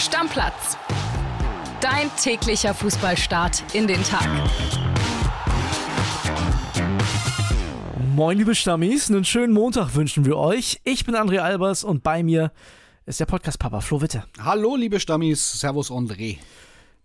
Stammplatz. Dein täglicher Fußballstart in den Tag. Moin, liebe Stammis, einen schönen Montag wünschen wir euch. Ich bin André Albers und bei mir ist der Podcast-Papa Flo Witte. Hallo, liebe Stammis, Servus André.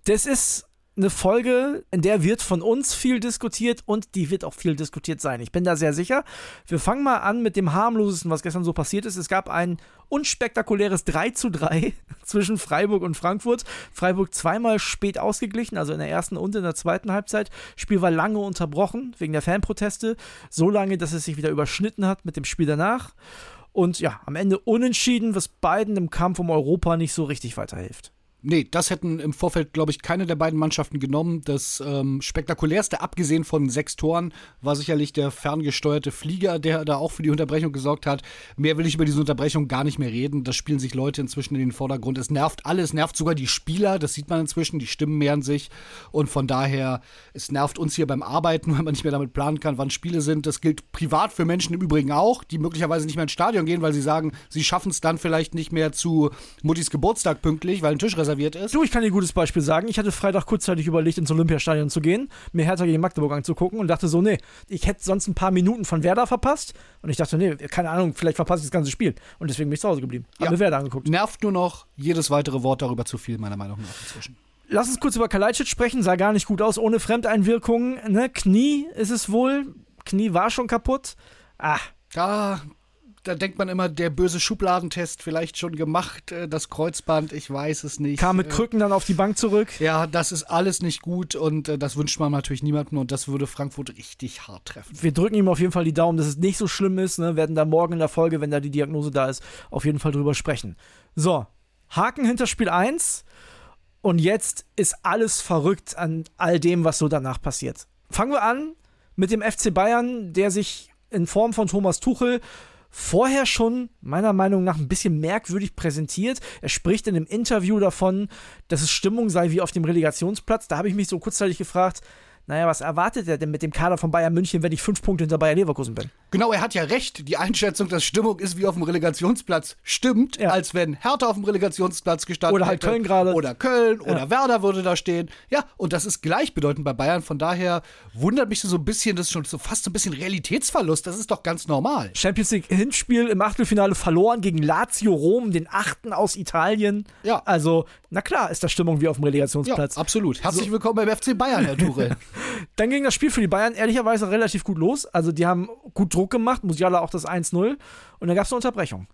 Das ist eine Folge, in der wird von uns viel diskutiert und die wird auch viel diskutiert sein. Ich bin da sehr sicher. Wir fangen mal an mit dem harmlosesten, was gestern so passiert ist. Es gab ein unspektakuläres 3 zu 3 zwischen Freiburg und Frankfurt. Freiburg zweimal spät ausgeglichen, also in der ersten und in der zweiten Halbzeit. Spiel war lange unterbrochen wegen der Fanproteste. So lange, dass es sich wieder überschnitten hat mit dem Spiel danach. Und ja, am Ende unentschieden, was beiden im Kampf um Europa nicht so richtig weiterhilft. Nee, das hätten im Vorfeld, glaube ich, keine der beiden Mannschaften genommen. Das ähm, spektakulärste, abgesehen von sechs Toren, war sicherlich der ferngesteuerte Flieger, der da auch für die Unterbrechung gesorgt hat. Mehr will ich über diese Unterbrechung gar nicht mehr reden. Da spielen sich Leute inzwischen in den Vordergrund. Es nervt alles, nervt sogar die Spieler, das sieht man inzwischen, die Stimmen mehren sich. Und von daher, es nervt uns hier beim Arbeiten, weil man nicht mehr damit planen kann, wann Spiele sind. Das gilt privat für Menschen im Übrigen auch, die möglicherweise nicht mehr ins Stadion gehen, weil sie sagen, sie schaffen es dann vielleicht nicht mehr zu Muttis Geburtstag pünktlich, weil ein Tisch reserviert reserviert ist. Du, ich kann dir ein gutes Beispiel sagen. Ich hatte Freitag kurzzeitig überlegt, ins Olympiastadion zu gehen, mir Hertha gegen Magdeburg anzugucken und dachte so, nee, ich hätte sonst ein paar Minuten von Werder verpasst. Und ich dachte, nee, keine Ahnung, vielleicht verpasse ich das ganze Spiel. Und deswegen bin ich zu Hause geblieben. Hab Ja. mir Werder angeguckt. Nervt nur noch jedes weitere Wort darüber zu viel, meiner Meinung nach inzwischen. Lass uns kurz über Kalajdzic sprechen. Sah gar nicht gut aus, ohne Fremdeinwirkungen. Ne? Knie ist es wohl. Knie war schon kaputt. Ah, Da, da denkt man immer, der böse Schubladentest vielleicht schon gemacht, äh, das Kreuzband, ich weiß es nicht. kam mit Äh, Krücken dann auf die Bank zurück. Ja, das ist alles nicht gut und äh, das wünscht man natürlich niemandem und das würde Frankfurt richtig hart treffen. Wir drücken ihm auf jeden Fall die Daumen, dass es nicht so schlimm ist. Ne? Werden da morgen in der Folge, wenn da die Diagnose da ist, auf jeden Fall drüber sprechen. So, Haken hinter Spiel 1. Und jetzt ist alles verrückt an all dem, was so danach passiert. Fangen wir an mit dem FC Bayern, der sich in Form von Thomas Tuchel vorher schon meiner Meinung nach ein bisschen merkwürdig präsentiert. Er spricht in einem Interview davon, dass es Stimmung sei wie auf dem Relegationsplatz. Da habe ich mich so kurzzeitig gefragt, naja, was erwartet er denn mit dem Kader von Bayern München, wenn ich fünf Punkte hinter Bayer Leverkusen bin? Genau, er hat ja recht. Die Einschätzung, dass Stimmung ist wie auf dem Relegationsplatz, stimmt, Ja. als wenn Hertha auf dem Relegationsplatz gestanden Oder halt hätte. Köln gerade. Oder Köln oder Ja. Werder würde da stehen. Ja, und das ist gleichbedeutend bei Bayern. Von daher wundert mich so ein bisschen, das ist schon so fast so ein bisschen Realitätsverlust. Das ist doch ganz normal. Champions League Hinspiel im Achtelfinale verloren gegen Lazio Rom, den achten aus Italien. Ja. Also, na klar, ist da Stimmung wie auf dem Ja, Relegationsplatz. absolut. Herzlich willkommen beim FC Bayern, Herr Tuchel. Dann ging das Spiel für die Bayern ehrlicherweise relativ gut los. Also, die haben gut Druck gemacht, Musiala auch das 1-0. Und dann gab es eine Unterbrechung.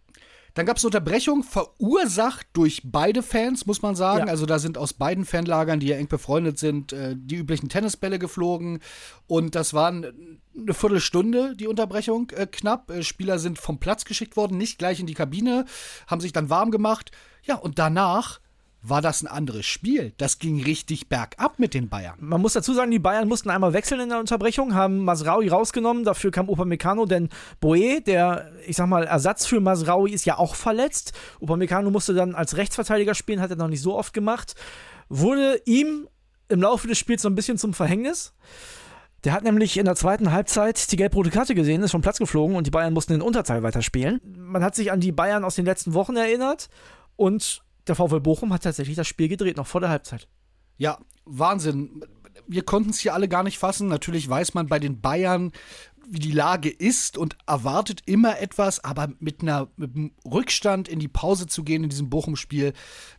Dann gab es eine Unterbrechung, verursacht durch beide Fans, muss man sagen. Ja. Also da sind aus beiden Fanlagern, die ja eng befreundet sind, äh, die üblichen Tennisbälle geflogen. Und das waren eine Viertelstunde, die Unterbrechung, äh, knapp. Äh, Spieler sind vom Platz geschickt worden, nicht gleich in die Kabine, haben sich dann warm gemacht. Ja, und danach war das ein anderes Spiel. Das ging richtig bergab mit den Bayern. Man muss dazu sagen, die Bayern mussten einmal wechseln in der Unterbrechung, haben Masraui rausgenommen, dafür kam Upamecano, denn Boe, der, ich sag mal, Ersatz für Masraui ist ja auch verletzt. Upamecano musste dann als Rechtsverteidiger spielen, hat er noch nicht so oft gemacht. Wurde ihm im Laufe des Spiels so ein bisschen zum Verhängnis. Der hat nämlich in der zweiten Halbzeit die gelb-rote Karte gesehen, ist vom Platz geflogen und die Bayern mussten in Unterzahl weiterspielen. Man hat sich an die Bayern aus den letzten Wochen erinnert und der VfL Bochum hat tatsächlich das Spiel gedreht, noch vor der Halbzeit. Ja, Wahnsinn. Wir konnten es hier alle gar nicht fassen. Natürlich weiß man bei den Bayern, wie die Lage ist und erwartet immer etwas, aber mit, einer, mit einem Rückstand in die Pause zu gehen in diesem Bochum-Spiel,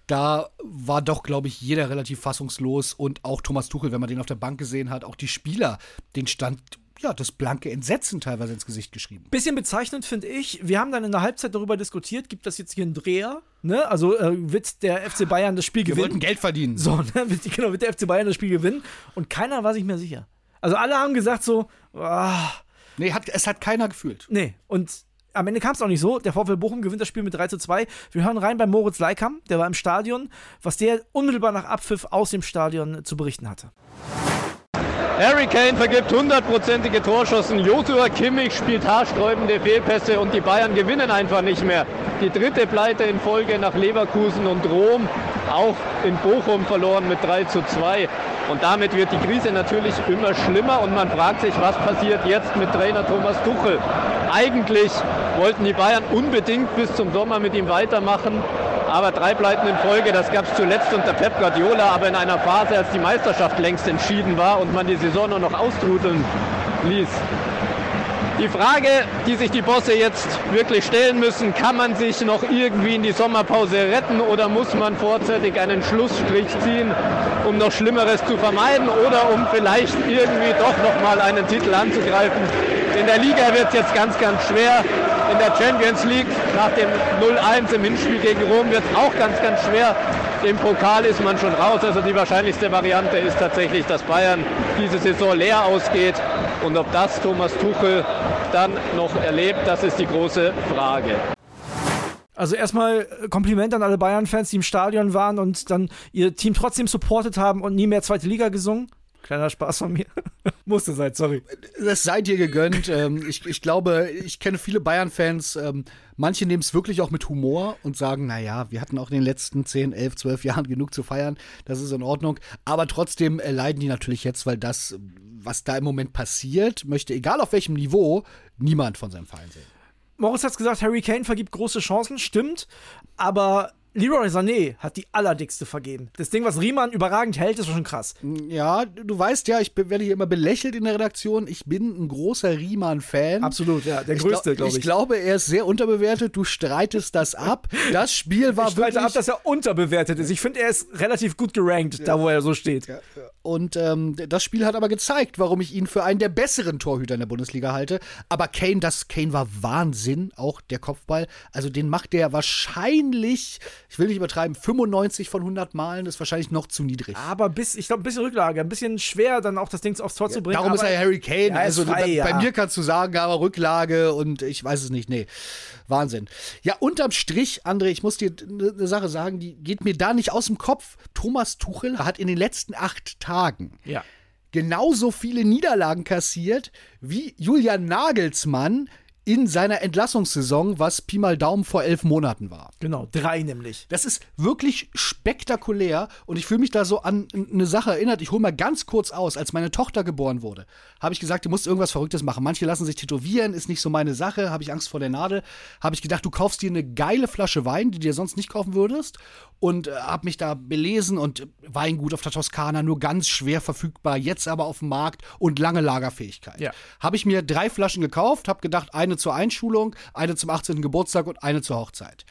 da war doch, glaube ich, jeder relativ fassungslos und auch Thomas Tuchel, wenn man den auf der Bank gesehen hat, auch die Spieler, den stand ja das blanke Entsetzen teilweise ins Gesicht geschrieben. Bisschen bezeichnend finde ich, wir haben dann in der Halbzeit darüber diskutiert, gibt das jetzt hier einen Dreher? Ne? Also äh, wird der FC Bayern das Spiel Wir wollten gewinnen? Geld verdienen. So, ne? genau, wird der FC Bayern das Spiel gewinnen? Und keiner war sich mehr sicher. Also alle haben gesagt so, ah, Nee, hat, es hat keiner gefühlt. nee. Und am Ende kam es auch nicht so. Der VfL Bochum gewinnt das Spiel mit 3 zu 2. Wir hören rein bei Moritz Leikam, der war im Stadion, was der unmittelbar nach Abpfiff aus dem Stadion zu berichten hatte. Harry Kane vergibt hundertprozentige Torschossen. Joshua Kimmich spielt haarsträubende Fehlpässe und die Bayern gewinnen einfach nicht mehr. Die dritte Pleite in Folge nach Leverkusen und Rom. Auch in Bochum verloren mit 3 zu 2. Und damit wird die Krise natürlich immer schlimmer und man fragt sich, was passiert jetzt mit Trainer Thomas Tuchel. Eigentlich wollten die Bayern unbedingt bis zum Sommer mit ihm weitermachen. Aber drei Pleiten in Folge, das gab es zuletzt unter Pep Guardiola, aber in einer Phase, als die Meisterschaft längst entschieden war und man die Saison nur noch austrudeln ließ. Die Frage, die sich die Bosse jetzt wirklich stellen müssen, kann man sich noch irgendwie in die Sommerpause retten oder muss man vorzeitig einen Schlussstrich ziehen, um noch Schlimmeres zu vermeiden oder um vielleicht irgendwie doch nochmal einen Titel anzugreifen? In der Liga wird es jetzt ganz, ganz schwer. In der Champions League nach dem 0-1 im Hinspiel gegen Rom wird es auch ganz, ganz schwer. Im Pokal ist man schon raus. Also die wahrscheinlichste Variante ist tatsächlich, dass Bayern diese Saison leer ausgeht. Und ob das Thomas Tuchel dann noch erlebt, das ist die große Frage. Also erstmal Kompliment an alle Bayern-Fans, die im Stadion waren und dann ihr Team trotzdem supportet haben und nie mehr zweite Liga gesungen. Kleiner Spaß von mir. Musste sein, sorry. Das seid ihr gegönnt. Ähm, ich, ich glaube, ich kenne viele Bayern-Fans. Ähm, manche nehmen es wirklich auch mit Humor und sagen, naja, wir hatten auch in den letzten 10, 11, 12 Jahren genug zu feiern. Das ist in Ordnung. Aber trotzdem äh, leiden die natürlich jetzt, weil das, was da im Moment passiert, möchte, egal auf welchem Niveau, niemand von seinem Verein sehen. Morris hat gesagt, Harry Kane vergibt große Chancen, stimmt. Aber Leroy Sané hat die allerdickste vergeben. Das Ding, was Riemann überragend hält, ist schon krass. Ja, du weißt ja, ich werde hier immer belächelt in der Redaktion. Ich bin ein großer Riemann-Fan. Absolut, ja, der größte, glaube ich. Ich glaube, er ist sehr unterbewertet. Du streitest das ab. Das Spiel war ich streite wirklich... ab, dass er unterbewertet ist. Ich finde, er ist relativ gut gerankt, ja. da wo er so steht. Ja, ja. Und ähm, das Spiel hat aber gezeigt, warum ich ihn für einen der besseren Torhüter in der Bundesliga halte. Aber Kane, das Kane war Wahnsinn, auch der Kopfball. Also den macht der wahrscheinlich ich will nicht übertreiben, 95 von 100 Malen ist wahrscheinlich noch zu niedrig. Aber bis, ich glaube, ein bisschen Rücklage, ein bisschen schwer, dann auch das Ding aufs Tor ja, zu bringen. Darum ist er ja Harry Kane. Ja, also frei, bei, ja. bei, mir kannst du sagen, aber Rücklage und ich weiß es nicht. Nee, Wahnsinn. Ja, unterm Strich, André, ich muss dir eine Sache sagen, die geht mir da nicht aus dem Kopf. Thomas Tuchel hat in den letzten acht Tagen ja. Genauso viele Niederlagen kassiert wie Julian Nagelsmann in seiner Entlassungssaison, was Pi mal Daumen vor elf Monaten war. Genau, drei nämlich. Das ist wirklich spektakulär und ich fühle mich da so an eine Sache erinnert. Ich hole mal ganz kurz aus. Als meine Tochter geboren wurde, habe ich gesagt, du musst irgendwas Verrücktes machen. Manche lassen sich tätowieren, ist nicht so meine Sache, habe ich Angst vor der Nadel. Habe ich gedacht, du kaufst dir eine geile Flasche Wein, die du dir sonst nicht kaufen würdest und äh, habe mich da belesen und Weingut auf der Toskana nur ganz schwer verfügbar, jetzt aber auf dem Markt und lange Lagerfähigkeit. Ja. Habe ich mir drei Flaschen gekauft, habe gedacht, eine zur Einschulung, eine zum 18. Geburtstag und eine zur Hochzeit.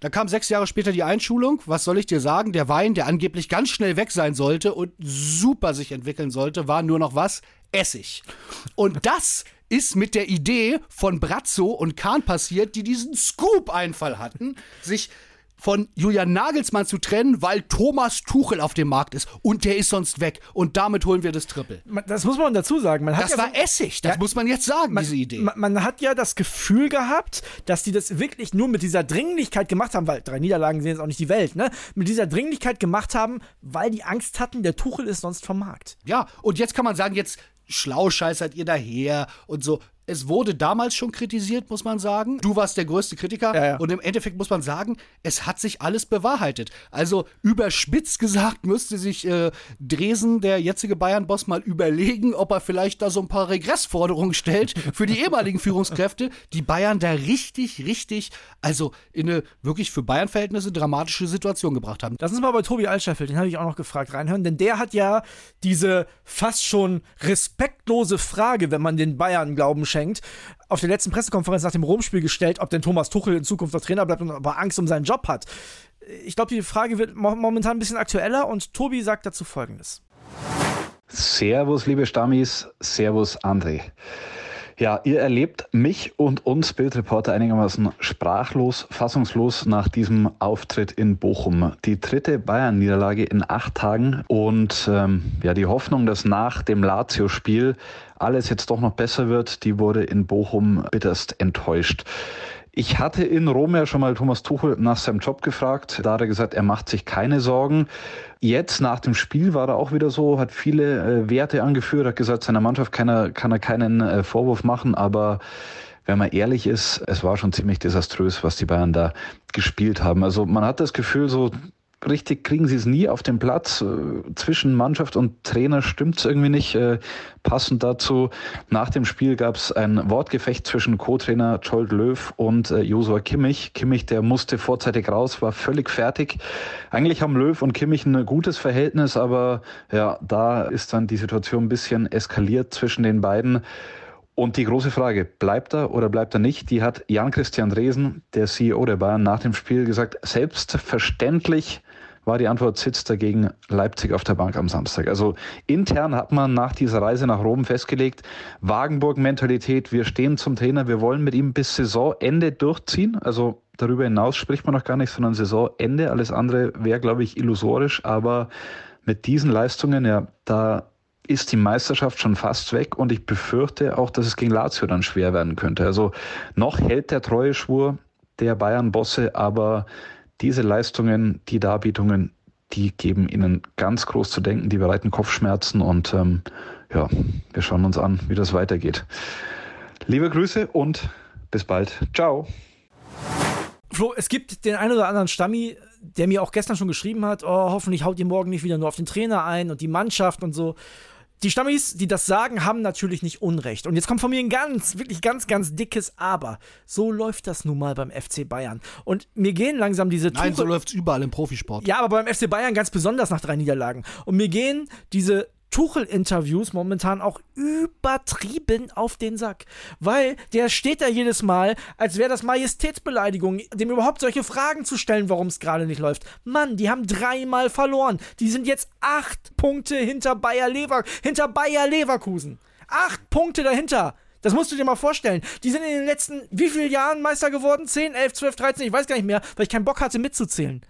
Da kam sechs Jahre später die Einschulung. Was soll ich dir sagen? Der Wein, der angeblich ganz schnell weg sein sollte und super sich entwickeln sollte, war nur noch was? Essig. Und das ist mit der Idee von Brazzo und Kahn passiert, die diesen Scoop-Einfall hatten, sich von Julian Nagelsmann zu trennen, weil Thomas Tuchel auf dem Markt ist und der ist sonst weg und damit holen wir das Triple. Das muss man dazu sagen. Man das ja war so, Essig, das ja, muss man jetzt sagen, man, diese Idee. Man, man, hat ja das Gefühl gehabt, dass die das wirklich nur mit dieser Dringlichkeit gemacht haben, weil drei Niederlagen sind jetzt auch nicht die Welt, ne? Mit dieser Dringlichkeit gemacht haben, weil die Angst hatten, der Tuchel ist sonst vom Markt. Ja, und jetzt kann man sagen, jetzt schlau scheißert ihr daher und so es wurde damals schon kritisiert, muss man sagen. Du warst der größte Kritiker. Ja, ja. Und im Endeffekt muss man sagen, es hat sich alles bewahrheitet. Also überspitzt gesagt müsste sich äh, Dresen, der jetzige Bayern-Boss, mal überlegen, ob er vielleicht da so ein paar Regressforderungen stellt für die ehemaligen Führungskräfte, die Bayern da richtig, richtig, also in eine wirklich für Bayern-Verhältnisse dramatische Situation gebracht haben. Lass uns mal bei Tobi Altscheffel, den habe ich auch noch gefragt, reinhören, denn der hat ja diese fast schon respektlose Frage, wenn man den Bayern glauben schenkt, auf der letzten Pressekonferenz nach dem Romspiel gestellt, ob denn Thomas Tuchel in Zukunft noch Trainer bleibt und aber Angst um seinen Job hat. Ich glaube, die Frage wird momentan ein bisschen aktueller und Tobi sagt dazu folgendes. Servus, liebe Stammis, Servus, André. Ja, ihr erlebt mich und uns Bildreporter einigermaßen sprachlos, fassungslos nach diesem Auftritt in Bochum. Die dritte Bayern-Niederlage in acht Tagen und ähm, ja, die Hoffnung, dass nach dem Lazio-Spiel alles jetzt doch noch besser wird, die wurde in Bochum bitterst enttäuscht. Ich hatte in Rom ja schon mal Thomas Tuchel nach seinem Job gefragt. Da hat er gesagt, er macht sich keine Sorgen. Jetzt nach dem Spiel war er auch wieder so, hat viele äh, Werte angeführt, hat gesagt, seiner Mannschaft kann er, kann er keinen äh, Vorwurf machen, aber wenn man ehrlich ist, es war schon ziemlich desaströs, was die Bayern da gespielt haben. Also man hat das Gefühl, so richtig kriegen sie es nie auf den Platz. Äh, zwischen Mannschaft und Trainer stimmt es irgendwie nicht. Äh, passend dazu, nach dem Spiel gab es ein Wortgefecht zwischen Co-Trainer Jolt Löw und äh, Josua Kimmich. Kimmich, der musste vorzeitig raus, war völlig fertig. Eigentlich haben Löw und Kimmich ein gutes Verhältnis, aber ja, da ist dann die Situation ein bisschen eskaliert zwischen den beiden. Und die große Frage, bleibt er oder bleibt er nicht, die hat Jan-Christian Dresen, der CEO der Bayern, nach dem Spiel gesagt, selbstverständlich war die Antwort, sitzt er gegen Leipzig auf der Bank am Samstag. Also intern hat man nach dieser Reise nach Rom festgelegt, Wagenburg-Mentalität, wir stehen zum Trainer, wir wollen mit ihm bis Saisonende durchziehen. Also darüber hinaus spricht man noch gar nicht, sondern Saisonende. Alles andere wäre, glaube ich, illusorisch. Aber mit diesen Leistungen, ja, da ist die Meisterschaft schon fast weg und ich befürchte auch, dass es gegen Lazio dann schwer werden könnte. Also noch hält der treue Schwur der Bayern-Bosse, aber diese Leistungen, die Darbietungen, die geben ihnen ganz groß zu denken, die bereiten Kopfschmerzen und ähm, ja, wir schauen uns an, wie das weitergeht. Liebe Grüße und bis bald. Ciao. Flo, es gibt den einen oder anderen Stammi, der mir auch gestern schon geschrieben hat, oh, hoffentlich haut ihr morgen nicht wieder nur auf den Trainer ein und die Mannschaft und so die Stammis, die das sagen, haben natürlich nicht Unrecht. Und jetzt kommt von mir ein ganz, wirklich ganz, ganz dickes Aber. So läuft das nun mal beim FC Bayern. Und mir gehen langsam diese Nein, Tuche so läuft es überall im Profisport. Ja, aber beim FC Bayern ganz besonders nach drei Niederlagen. Und mir gehen diese Tuchel-Interviews momentan auch übertrieben auf den Sack. Weil der steht da jedes Mal, als wäre das Majestätsbeleidigung, dem überhaupt solche Fragen zu stellen, warum es gerade nicht läuft. Mann, die haben dreimal verloren. Die sind jetzt acht Punkte hinter Bayer, Lever hinter Bayer Leverkusen. Acht Punkte dahinter. Das musst du dir mal vorstellen. Die sind in den letzten, wie vielen Jahren Meister geworden? 10, 11, 12, 13, ich weiß gar nicht mehr, weil ich keinen Bock hatte mitzuzählen.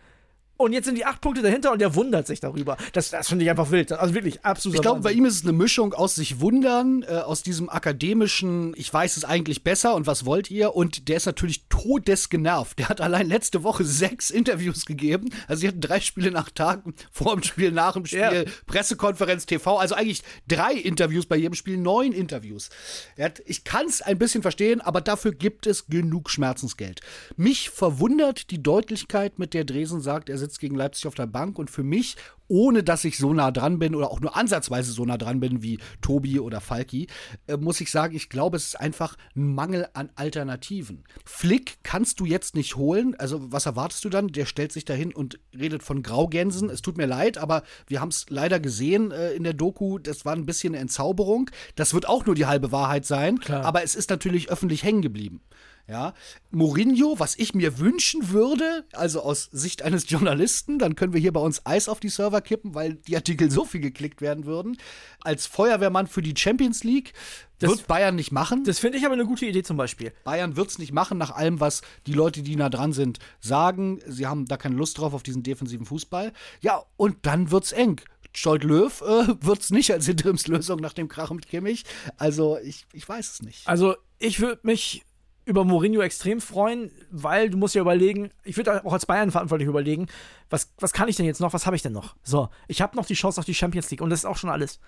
Und jetzt sind die acht Punkte dahinter und er wundert sich darüber. Das, das finde ich einfach wild. Also wirklich absolut. Ich glaube, bei ihm ist es eine Mischung aus sich wundern, äh, aus diesem akademischen, ich weiß es eigentlich besser und was wollt ihr? Und der ist natürlich todesgenervt. Der hat allein letzte Woche sechs Interviews gegeben. Also sie hatten drei Spiele nach Tagen, vor dem Spiel, nach dem Spiel, ja. Pressekonferenz, TV. Also eigentlich drei Interviews bei jedem Spiel, neun Interviews. Hat, ich kann es ein bisschen verstehen, aber dafür gibt es genug Schmerzensgeld. Mich verwundert die Deutlichkeit, mit der Dresen sagt, er sitzt sitzt gegen Leipzig auf der Bank und für mich, ohne dass ich so nah dran bin oder auch nur ansatzweise so nah dran bin wie Tobi oder Falki, äh, muss ich sagen, ich glaube, es ist einfach ein Mangel an Alternativen. Flick kannst du jetzt nicht holen. Also, was erwartest du dann? Der stellt sich dahin und redet von Graugänsen. Es tut mir leid, aber wir haben es leider gesehen äh, in der Doku. Das war ein bisschen eine Entzauberung. Das wird auch nur die halbe Wahrheit sein. Klar. Aber es ist natürlich öffentlich hängen geblieben. Ja, Mourinho, was ich mir wünschen würde, also aus Sicht eines Journalisten, dann können wir hier bei uns Eis auf die Server kippen, weil die Artikel so viel geklickt werden würden. Als Feuerwehrmann für die Champions League das, wird Bayern nicht machen. Das finde ich aber eine gute Idee zum Beispiel. Bayern wird es nicht machen, nach allem, was die Leute, die nah dran sind, sagen. Sie haben da keine Lust drauf auf diesen defensiven Fußball. Ja, und dann wird's eng. Scholt Löw äh, wird es nicht als Interimslösung nach dem Krach mit Kimmich. Also ich, ich weiß es nicht. Also ich würde mich über Mourinho extrem freuen, weil du musst ja überlegen, ich würde auch als Bayern verantwortlich überlegen, was, was kann ich denn jetzt noch, was habe ich denn noch? So, ich habe noch die Chance auf die Champions League und das ist auch schon alles.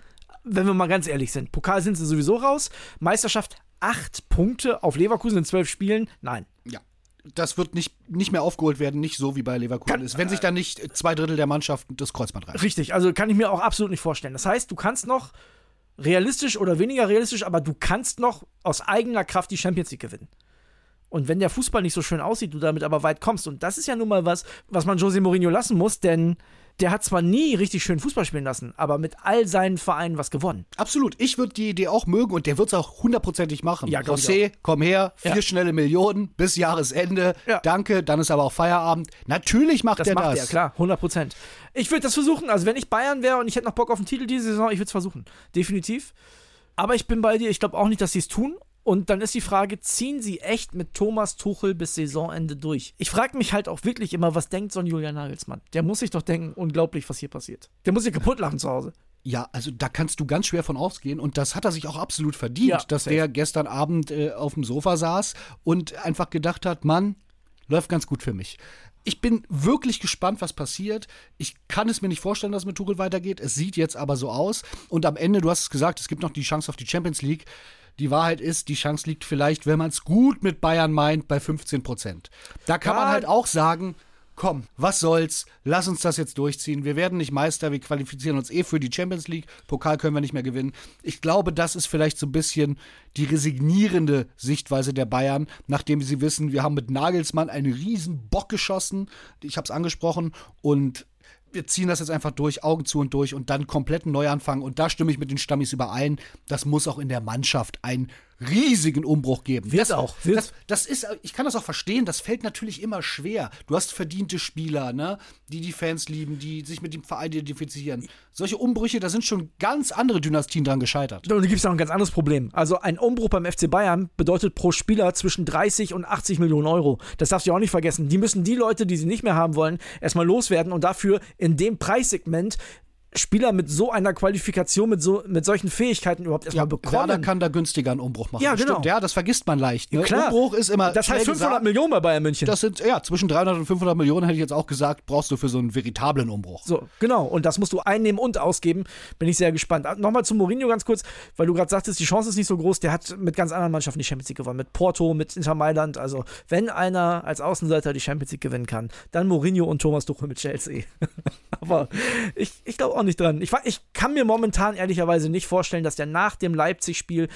Wenn wir mal ganz ehrlich sind, Pokal sind sie sowieso raus, Meisterschaft acht Punkte auf Leverkusen in zwölf Spielen, nein. Ja. Das wird nicht, nicht mehr aufgeholt werden, nicht so wie bei Leverkusen kann, ist, wenn sich da nicht zwei Drittel der Mannschaft das Kreuzband reißen. Richtig, also kann ich mir auch absolut nicht vorstellen. Das heißt, du kannst noch realistisch oder weniger realistisch, aber du kannst noch aus eigener Kraft die Champions League gewinnen. Und wenn der Fußball nicht so schön aussieht, du damit aber weit kommst, und das ist ja nun mal was, was man Jose Mourinho lassen muss, denn der hat zwar nie richtig schön Fußball spielen lassen, aber mit all seinen Vereinen was gewonnen. Absolut. Ich würde die Idee auch mögen und der wird es auch hundertprozentig machen. Ja, José, komm her, vier ja. schnelle Millionen bis Jahresende. Ja. Danke, dann ist aber auch Feierabend. Natürlich macht das er macht das. Ja, klar, 100 Prozent. Ich würde das versuchen. Also, wenn ich Bayern wäre und ich hätte noch Bock auf den Titel diese Saison, ich würde es versuchen. Definitiv. Aber ich bin bei dir. Ich glaube auch nicht, dass sie es tun. Und dann ist die Frage, ziehen sie echt mit Thomas Tuchel bis Saisonende durch? Ich frage mich halt auch wirklich immer, was denkt so ein Julian Nagelsmann? Der muss sich doch denken, unglaublich, was hier passiert. Der muss sich kaputt lachen zu Hause. Ja, also da kannst du ganz schwer von ausgehen und das hat er sich auch absolut verdient, ja, dass safe. der gestern Abend äh, auf dem Sofa saß und einfach gedacht hat, Mann, läuft ganz gut für mich. Ich bin wirklich gespannt, was passiert. Ich kann es mir nicht vorstellen, dass es mit Tuchel weitergeht. Es sieht jetzt aber so aus. Und am Ende, du hast es gesagt, es gibt noch die Chance auf die Champions League. Die Wahrheit ist, die Chance liegt vielleicht, wenn man es gut mit Bayern meint, bei 15 Prozent. Da kann ja. man halt auch sagen, komm, was soll's, lass uns das jetzt durchziehen. Wir werden nicht Meister, wir qualifizieren uns eh für die Champions League. Pokal können wir nicht mehr gewinnen. Ich glaube, das ist vielleicht so ein bisschen die resignierende Sichtweise der Bayern, nachdem sie wissen, wir haben mit Nagelsmann einen riesen Bock geschossen. Ich habe es angesprochen und wir ziehen das jetzt einfach durch, Augen zu und durch und dann kompletten Neuanfang. Und da stimme ich mit den Stammis überein. Das muss auch in der Mannschaft ein riesigen Umbruch geben. Wird das, auch. Wird. Das, das ist, ich kann das auch verstehen, das fällt natürlich immer schwer. Du hast verdiente Spieler, ne, die die Fans lieben, die sich mit dem Verein identifizieren. Solche Umbrüche, da sind schon ganz andere Dynastien dran gescheitert. Und da gibt es noch ein ganz anderes Problem. Also ein Umbruch beim FC Bayern bedeutet pro Spieler zwischen 30 und 80 Millionen Euro. Das darfst du auch nicht vergessen. Die müssen die Leute, die sie nicht mehr haben wollen, erstmal loswerden und dafür in dem Preissegment Spieler mit so einer Qualifikation, mit, so, mit solchen Fähigkeiten überhaupt erstmal ja, bekommen. Werder kann da günstiger einen Umbruch machen. Ja, genau. Stimmt, ja, das vergisst man leicht. Ne? Ja, klar. Umbruch ist immer. Das heißt 500 gesagt, Millionen bei Bayern München. Das sind, ja, zwischen 300 und 500 Millionen hätte ich jetzt auch gesagt, brauchst du für so einen veritablen Umbruch. So, genau. Und das musst du einnehmen und ausgeben. Bin ich sehr gespannt. Ah, nochmal zu Mourinho ganz kurz, weil du gerade sagtest, die Chance ist nicht so groß. Der hat mit ganz anderen Mannschaften die Champions League gewonnen. Mit Porto, mit Inter Mailand. Also, wenn einer als Außenseiter die Champions League gewinnen kann, dann Mourinho und Thomas Tuchel mit Chelsea. Aber ich, ich glaube auch nicht dran. Ich, ich kann mir momentan ehrlicherweise nicht vorstellen, dass der nach dem Leipzig-Spiel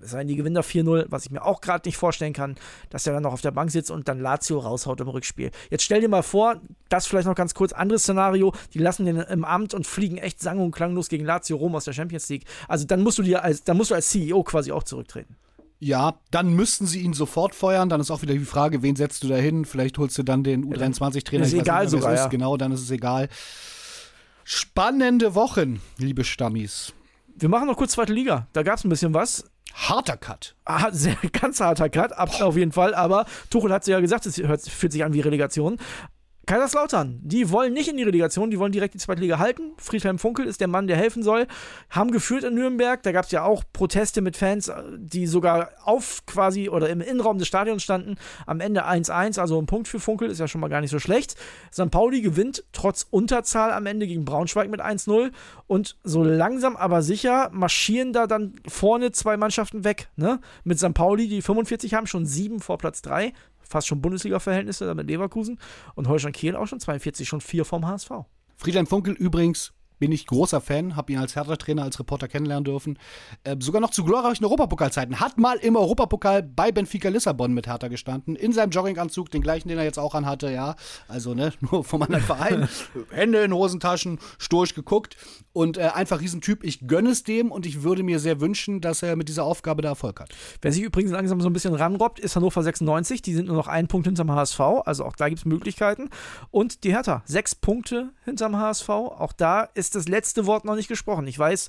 seien die Gewinner 4-0, was ich mir auch gerade nicht vorstellen kann, dass er dann noch auf der Bank sitzt und dann Lazio raushaut im Rückspiel. Jetzt stell dir mal vor, das vielleicht noch ganz kurz, anderes Szenario, die lassen den im Amt und fliegen echt sang- und klanglos gegen Lazio Rom aus der Champions League. Also dann musst du dir als, dann musst du als CEO quasi auch zurücktreten. Ja, dann müssten sie ihn sofort feuern. Dann ist auch wieder die Frage, wen setzt du da hin? Vielleicht holst du dann den U23-Trainer. Ist egal nicht, sogar. Ist. Ja. Genau, dann ist es egal. Spannende Wochen, liebe Stammis. Wir machen noch kurz zweite Liga. Da gab es ein bisschen was. Harter Cut. Ah, sehr, ganz harter Cut, ab, auf jeden Fall. Aber Tuchel hat ja gesagt, es hört, fühlt sich an wie Relegation. Kaiserslautern, die wollen nicht in die Relegation, die wollen direkt die zweite Liga halten. Friedhelm Funkel ist der Mann, der helfen soll. Haben geführt in Nürnberg. Da gab es ja auch Proteste mit Fans, die sogar auf quasi oder im Innenraum des Stadions standen. Am Ende 1-1, also ein Punkt für Funkel, ist ja schon mal gar nicht so schlecht. St. Pauli gewinnt trotz Unterzahl am Ende gegen Braunschweig mit 1-0. Und so langsam aber sicher marschieren da dann vorne zwei Mannschaften weg. Ne? Mit St. Pauli, die 45 haben, schon sieben vor Platz 3 fast schon Bundesliga-Verhältnisse mit Leverkusen und Holstein Kiel auch schon 42, schon vier vom HSV. Friedhelm Funkel übrigens bin ich großer Fan, habe ihn als Hertha-Trainer, als Reporter kennenlernen dürfen. Äh, sogar noch zu glorreichen Europapokalzeiten. Hat mal im Europapokal bei Benfica Lissabon mit Hertha gestanden. In seinem Jogginganzug, den gleichen, den er jetzt auch anhatte, ja. Also, ne, nur vom anderen Verein. Hände in Hosentaschen, stoisch geguckt. Und äh, einfach Riesentyp. Ich gönne es dem und ich würde mir sehr wünschen, dass er mit dieser Aufgabe da Erfolg hat. Wer sich übrigens langsam so ein bisschen ranrobbt, ist Hannover 96. Die sind nur noch einen Punkt hinterm HSV. Also auch da gibt es Möglichkeiten. Und die Hertha, sechs Punkte hinterm HSV. Auch da ist das letzte Wort noch nicht gesprochen. Ich weiß,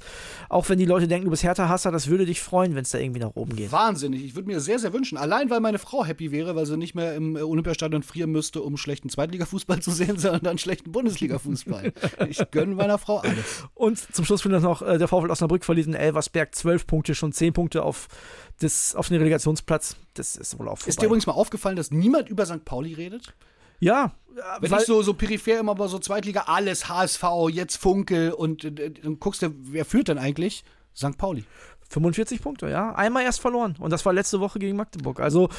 auch wenn die Leute denken, du bist Hertha-Hasser, das würde dich freuen, wenn es da irgendwie nach oben geht. Wahnsinnig. Ich würde mir sehr, sehr wünschen. Allein, weil meine Frau happy wäre, weil sie nicht mehr im Olympiastadion frieren müsste, um schlechten Zweitligafußball zu sehen, sondern dann schlechten Bundesliga-Fußball. ich gönne meiner Frau alles. Und zum Schluss findet noch äh, der VfL Osnabrück verliert in Elversberg zwölf Punkte, schon zehn Punkte auf, das, auf den Relegationsplatz. Das ist wohl auch vorbei. Ist dir übrigens mal aufgefallen, dass niemand über St. Pauli redet? Ja. Wenn ich so, so peripher immer mal so Zweitliga, alles, HSV, jetzt Funkel und äh, dann guckst du, wer führt denn eigentlich? St. Pauli. 45 Punkte, ja. Einmal erst verloren. Und das war letzte Woche gegen Magdeburg. Also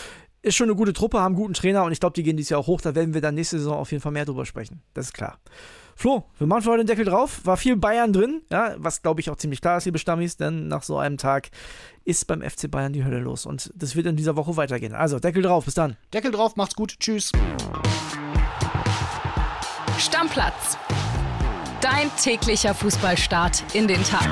ist schon eine gute Truppe, haben einen guten Trainer und ich glaube, die gehen dieses Jahr auch hoch. Da werden wir dann nächste Saison auf jeden Fall mehr drüber sprechen. Das ist klar. Flo, wir machen für heute den Deckel drauf. War viel Bayern drin, ja, was glaube ich auch ziemlich klar ist, liebe Stammis, denn nach so einem Tag ist beim FC Bayern die Hölle los. Und das wird in dieser Woche weitergehen. Also, Deckel drauf, bis dann. Deckel drauf, macht's gut, tschüss. Stammplatz. Dein täglicher Fußballstart in den Tag.